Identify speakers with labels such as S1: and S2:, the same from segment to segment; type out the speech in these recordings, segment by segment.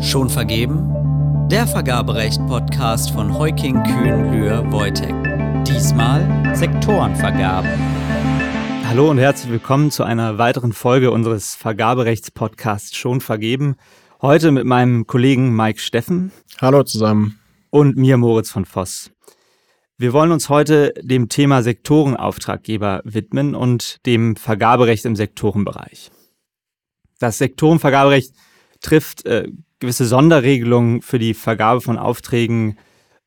S1: Schon vergeben? Der Vergaberecht-Podcast von Heuking Kühn Lühr Wojtek. Diesmal Sektorenvergaben.
S2: Hallo und herzlich willkommen zu einer weiteren Folge unseres Vergaberechts-Podcasts Schon vergeben. Heute mit meinem Kollegen Mike Steffen.
S3: Hallo zusammen.
S2: Und mir Moritz von Voss. Wir wollen uns heute dem Thema Sektorenauftraggeber widmen und dem Vergaberecht im Sektorenbereich. Das Sektorenvergaberecht trifft äh, gewisse Sonderregelungen für die Vergabe von Aufträgen,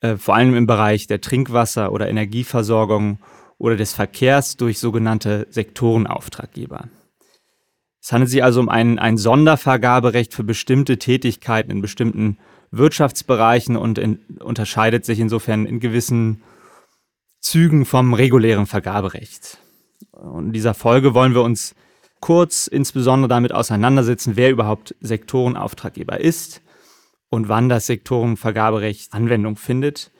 S2: äh, vor allem im Bereich der Trinkwasser- oder Energieversorgung oder des Verkehrs durch sogenannte Sektorenauftraggeber. Es handelt sich also um ein, ein Sondervergaberecht für bestimmte Tätigkeiten in bestimmten Wirtschaftsbereichen und in, unterscheidet sich insofern in gewissen Zügen vom regulären Vergaberecht. Und in dieser Folge wollen wir uns kurz insbesondere damit auseinandersetzen, wer überhaupt Sektorenauftraggeber ist und wann das Sektorenvergaberecht Anwendung findet.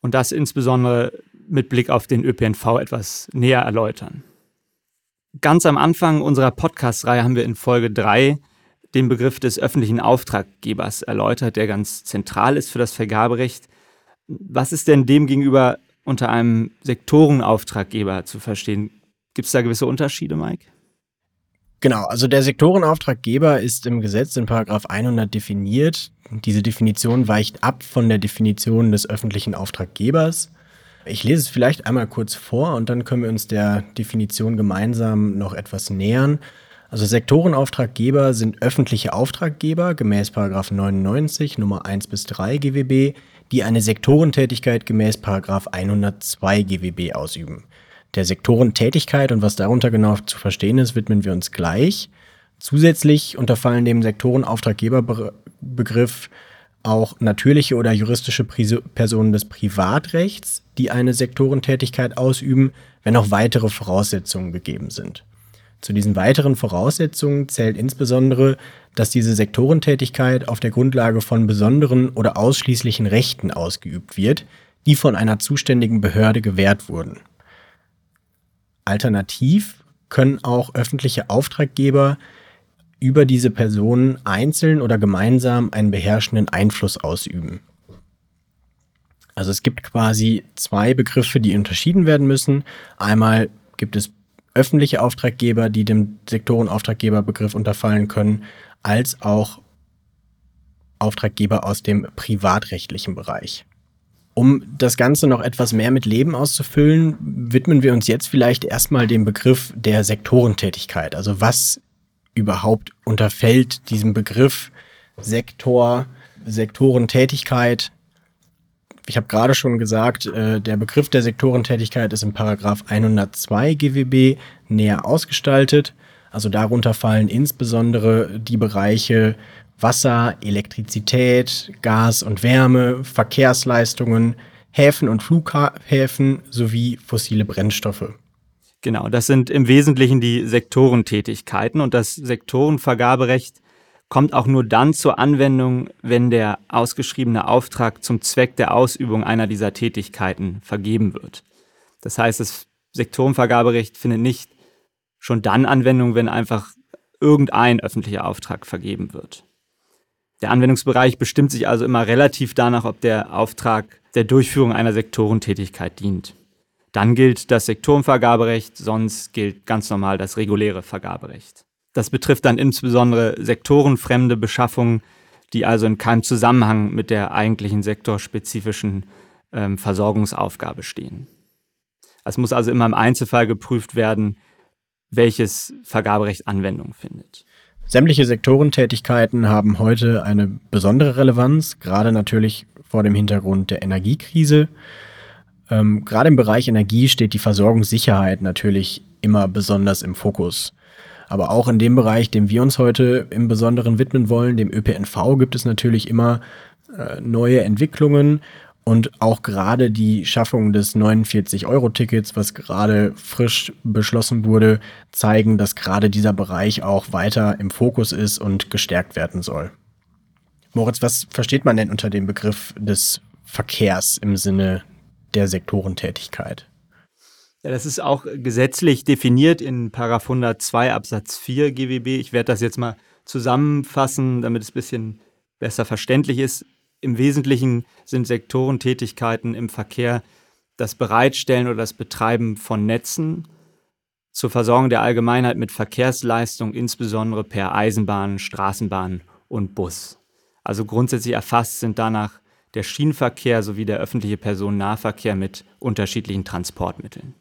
S2: Und das insbesondere mit Blick auf den ÖPNV etwas näher erläutern. Ganz am Anfang unserer Podcast-Reihe haben wir in Folge 3 den Begriff des öffentlichen Auftraggebers erläutert, der ganz zentral ist für das Vergaberecht. Was ist denn demgegenüber unter einem Sektorenauftraggeber zu verstehen. Gibt es da gewisse Unterschiede, Mike?
S3: Genau, also der Sektorenauftraggeber ist im Gesetz in Paragraph 100 definiert. Diese Definition weicht ab von der Definition des öffentlichen Auftraggebers. Ich lese es vielleicht einmal kurz vor und dann können wir uns der Definition gemeinsam noch etwas nähern. Also Sektorenauftraggeber sind öffentliche Auftraggeber gemäß 99 Nummer 1 bis 3 GWB, die eine Sektorentätigkeit gemäß 102 GWB ausüben. Der Sektorentätigkeit und was darunter genau zu verstehen ist, widmen wir uns gleich. Zusätzlich unterfallen dem Sektorenauftraggeberbegriff auch natürliche oder juristische Personen des Privatrechts, die eine Sektorentätigkeit ausüben, wenn auch weitere Voraussetzungen gegeben sind. Zu diesen weiteren Voraussetzungen zählt insbesondere, dass diese Sektorentätigkeit auf der Grundlage von besonderen oder ausschließlichen Rechten ausgeübt wird, die von einer zuständigen Behörde gewährt wurden. Alternativ können auch öffentliche Auftraggeber über diese Personen einzeln oder gemeinsam einen beherrschenden Einfluss ausüben. Also es gibt quasi zwei Begriffe, die unterschieden werden müssen. Einmal gibt es öffentliche Auftraggeber, die dem Sektorenauftraggeberbegriff unterfallen können, als auch Auftraggeber aus dem privatrechtlichen Bereich. Um das Ganze noch etwas mehr mit Leben auszufüllen, widmen wir uns jetzt vielleicht erstmal dem Begriff der Sektorentätigkeit. Also was überhaupt unterfällt diesem Begriff Sektor, Sektorentätigkeit, ich habe gerade schon gesagt, äh, der Begriff der Sektorentätigkeit ist im Paragraph 102 GWB näher ausgestaltet. Also darunter fallen insbesondere die Bereiche Wasser, Elektrizität, Gas und Wärme, Verkehrsleistungen, Häfen und Flughäfen sowie fossile Brennstoffe.
S2: Genau, das sind im Wesentlichen die Sektorentätigkeiten und das Sektorenvergaberecht kommt auch nur dann zur Anwendung, wenn der ausgeschriebene Auftrag zum Zweck der Ausübung einer dieser Tätigkeiten vergeben wird. Das heißt, das Sektorenvergaberecht findet nicht schon dann Anwendung, wenn einfach irgendein öffentlicher Auftrag vergeben wird. Der Anwendungsbereich bestimmt sich also immer relativ danach, ob der Auftrag der Durchführung einer Sektorentätigkeit dient. Dann gilt das Sektorenvergaberecht, sonst gilt ganz normal das reguläre Vergaberecht. Das betrifft dann insbesondere sektorenfremde Beschaffungen, die also in keinem Zusammenhang mit der eigentlichen sektorspezifischen ähm, Versorgungsaufgabe stehen. Es muss also immer im Einzelfall geprüft werden, welches Vergaberecht Anwendung findet.
S3: Sämtliche Sektorentätigkeiten haben heute eine besondere Relevanz, gerade natürlich vor dem Hintergrund der Energiekrise. Ähm, gerade im Bereich Energie steht die Versorgungssicherheit natürlich immer besonders im Fokus. Aber auch in dem Bereich, dem wir uns heute im Besonderen widmen wollen, dem ÖPNV, gibt es natürlich immer äh, neue Entwicklungen und auch gerade die Schaffung des 49-Euro-Tickets, was gerade frisch beschlossen wurde, zeigen, dass gerade dieser Bereich auch weiter im Fokus ist und gestärkt werden soll. Moritz, was versteht man denn unter dem Begriff des Verkehrs im Sinne der Sektorentätigkeit?
S2: Ja, das ist auch gesetzlich definiert in Paragraph 102 Absatz 4 GWB. Ich werde das jetzt mal zusammenfassen, damit es ein bisschen besser verständlich ist, im Wesentlichen sind Sektorentätigkeiten im Verkehr das Bereitstellen oder das Betreiben von Netzen zur Versorgung der Allgemeinheit mit Verkehrsleistung, insbesondere per Eisenbahn, Straßenbahn und Bus. Also grundsätzlich erfasst sind danach der Schienenverkehr sowie der öffentliche Personennahverkehr mit unterschiedlichen Transportmitteln.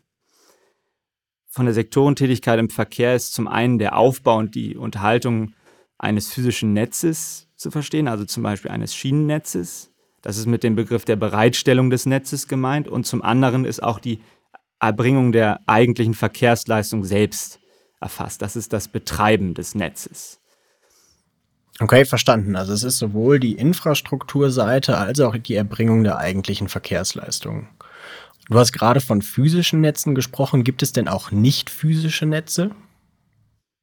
S2: Von der Sektorentätigkeit im Verkehr ist zum einen der Aufbau und die Unterhaltung eines physischen Netzes zu verstehen, also zum Beispiel eines Schienennetzes. Das ist mit dem Begriff der Bereitstellung des Netzes gemeint. Und zum anderen ist auch die Erbringung der eigentlichen Verkehrsleistung selbst erfasst. Das ist das Betreiben des Netzes.
S3: Okay, verstanden. Also es ist sowohl die Infrastrukturseite als auch die Erbringung der eigentlichen Verkehrsleistung. Du hast gerade von physischen Netzen gesprochen. Gibt es denn auch nicht physische Netze?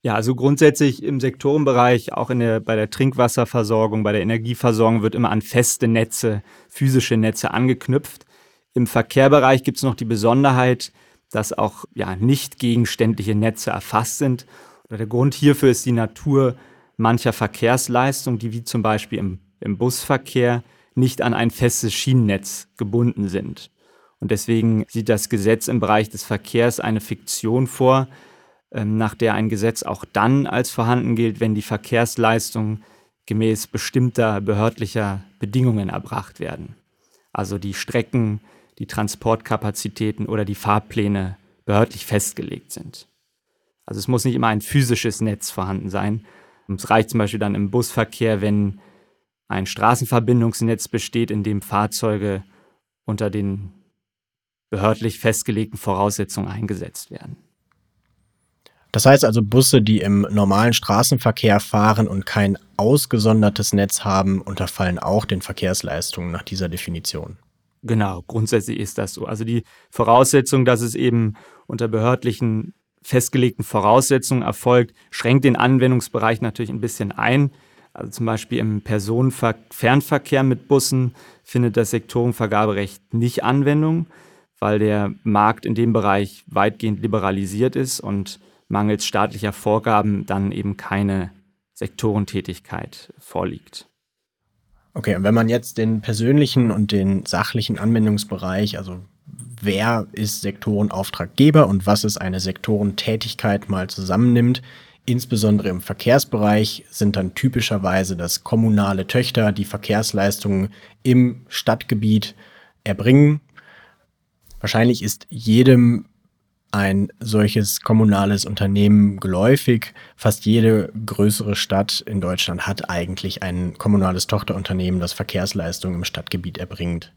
S2: Ja, also grundsätzlich im Sektorenbereich, auch in der, bei der Trinkwasserversorgung, bei der Energieversorgung wird immer an feste Netze, physische Netze angeknüpft. Im Verkehrbereich gibt es noch die Besonderheit, dass auch ja, nicht gegenständliche Netze erfasst sind. Oder der Grund hierfür ist die Natur mancher Verkehrsleistungen, die wie zum Beispiel im, im Busverkehr nicht an ein festes Schienennetz gebunden sind. Und deswegen sieht das Gesetz im Bereich des Verkehrs eine Fiktion vor, nach der ein Gesetz auch dann als vorhanden gilt, wenn die Verkehrsleistungen gemäß bestimmter behördlicher Bedingungen erbracht werden. Also die Strecken, die Transportkapazitäten oder die Fahrpläne behördlich festgelegt sind. Also es muss nicht immer ein physisches Netz vorhanden sein, es reicht zum Beispiel dann im Busverkehr, wenn ein Straßenverbindungsnetz besteht, in dem Fahrzeuge unter den behördlich festgelegten Voraussetzungen eingesetzt werden.
S3: Das heißt also, Busse, die im normalen Straßenverkehr fahren und kein ausgesondertes Netz haben, unterfallen auch den Verkehrsleistungen nach dieser Definition.
S2: Genau, grundsätzlich ist das so. Also die Voraussetzung, dass es eben unter behördlichen festgelegten Voraussetzungen erfolgt, schränkt den Anwendungsbereich natürlich ein bisschen ein. Also zum Beispiel im Personenfernverkehr mit Bussen findet das Sektorenvergaberecht nicht Anwendung, weil der Markt in dem Bereich weitgehend liberalisiert ist und mangels staatlicher Vorgaben dann eben keine Sektorentätigkeit vorliegt.
S3: Okay, und wenn man jetzt den persönlichen und den sachlichen Anwendungsbereich, also wer ist Sektorenauftraggeber und was ist eine Sektorentätigkeit mal zusammennimmt. Insbesondere im Verkehrsbereich sind dann typischerweise das kommunale Töchter, die Verkehrsleistungen im Stadtgebiet erbringen. Wahrscheinlich ist jedem ein solches kommunales Unternehmen geläufig. Fast jede größere Stadt in Deutschland hat eigentlich ein kommunales Tochterunternehmen, das Verkehrsleistungen im Stadtgebiet erbringt.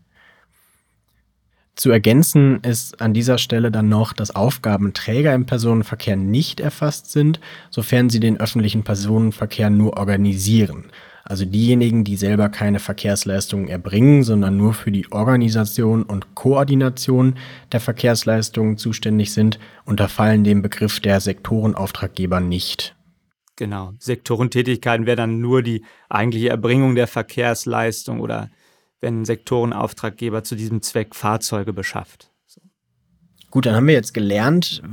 S3: Zu ergänzen ist an dieser Stelle dann noch, dass Aufgabenträger im Personenverkehr nicht erfasst sind, sofern sie den öffentlichen Personenverkehr nur organisieren. Also diejenigen, die selber keine Verkehrsleistungen erbringen, sondern nur für die Organisation und Koordination der Verkehrsleistungen zuständig sind, unterfallen dem Begriff der Sektorenauftraggeber nicht.
S2: Genau. Sektorentätigkeiten wäre dann nur die eigentliche Erbringung der Verkehrsleistung oder wenn ein Sektorenauftraggeber zu diesem Zweck Fahrzeuge beschafft.
S3: Gut, dann haben wir jetzt gelernt,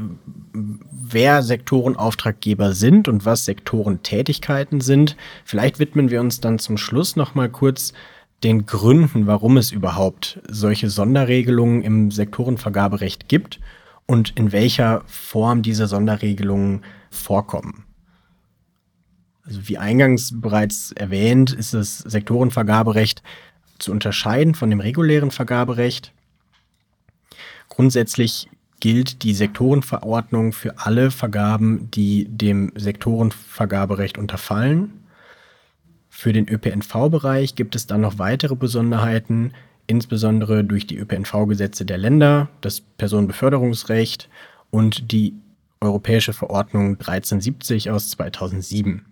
S3: wer Sektorenauftraggeber sind und was Sektorentätigkeiten sind. Vielleicht widmen wir uns dann zum Schluss noch mal kurz den Gründen, warum es überhaupt solche Sonderregelungen im Sektorenvergaberecht gibt und in welcher Form diese Sonderregelungen vorkommen. Also wie eingangs bereits erwähnt, ist das Sektorenvergaberecht zu unterscheiden von dem regulären Vergaberecht. Grundsätzlich gilt die Sektorenverordnung für alle Vergaben, die dem Sektorenvergaberecht unterfallen. Für den ÖPNV-Bereich gibt es dann noch weitere Besonderheiten, insbesondere durch die ÖPNV-Gesetze der Länder, das Personenbeförderungsrecht und die Europäische Verordnung 1370 aus 2007.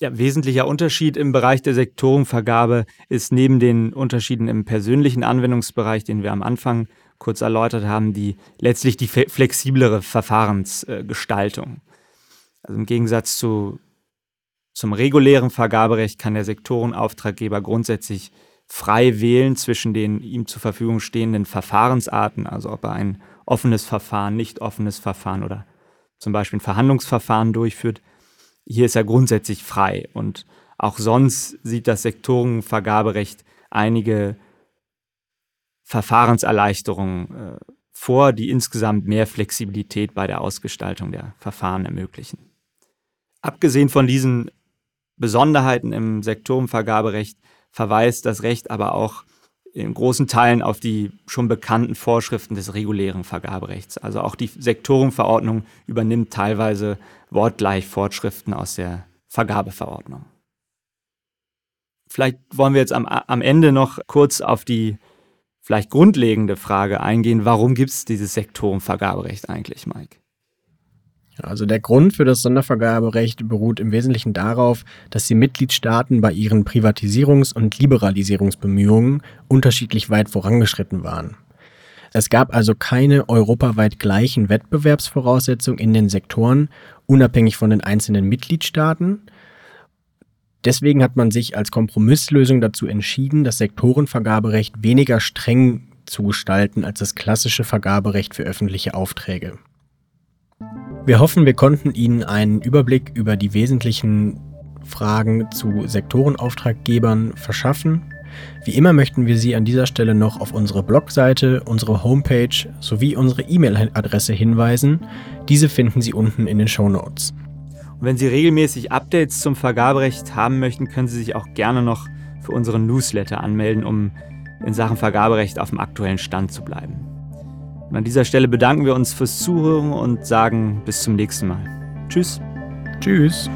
S2: Ja, wesentlicher Unterschied im Bereich der Sektorenvergabe ist neben den Unterschieden im persönlichen Anwendungsbereich, den wir am Anfang kurz erläutert haben, die letztlich die flexiblere Verfahrensgestaltung. Also im Gegensatz zu, zum regulären Vergaberecht kann der Sektorenauftraggeber grundsätzlich frei wählen zwischen den ihm zur Verfügung stehenden Verfahrensarten, also ob er ein offenes Verfahren, nicht offenes Verfahren oder zum Beispiel ein Verhandlungsverfahren durchführt hier ist er grundsätzlich frei und auch sonst sieht das Sektorenvergaberecht einige Verfahrenserleichterungen äh, vor, die insgesamt mehr Flexibilität bei der Ausgestaltung der Verfahren ermöglichen. Abgesehen von diesen Besonderheiten im Sektorenvergaberecht verweist das Recht aber auch in großen Teilen auf die schon bekannten Vorschriften des regulären Vergaberechts. Also auch die Sektorenverordnung übernimmt teilweise wortgleich Vorschriften aus der Vergabeverordnung. Vielleicht wollen wir jetzt am, am Ende noch kurz auf die vielleicht grundlegende Frage eingehen, warum gibt es dieses Sektorenvergaberecht eigentlich, Mike?
S3: Also der Grund für das Sondervergaberecht beruht im Wesentlichen darauf, dass die Mitgliedstaaten bei ihren Privatisierungs- und Liberalisierungsbemühungen unterschiedlich weit vorangeschritten waren. Es gab also keine europaweit gleichen Wettbewerbsvoraussetzungen in den Sektoren, unabhängig von den einzelnen Mitgliedstaaten. Deswegen hat man sich als Kompromisslösung dazu entschieden, das Sektorenvergaberecht weniger streng zu gestalten als das klassische Vergaberecht für öffentliche Aufträge. Wir hoffen, wir konnten Ihnen einen Überblick über die wesentlichen Fragen zu Sektorenauftraggebern verschaffen. Wie immer möchten wir Sie an dieser Stelle noch auf unsere Blogseite, unsere Homepage sowie unsere E-Mail-Adresse hinweisen. Diese finden Sie unten in den Show Notes.
S2: Und wenn Sie regelmäßig Updates zum Vergaberecht haben möchten, können Sie sich auch gerne noch für unseren Newsletter anmelden, um in Sachen Vergaberecht auf dem aktuellen Stand zu bleiben. Und an dieser Stelle bedanken wir uns fürs Zuhören und sagen bis zum nächsten Mal. Tschüss.
S3: Tschüss.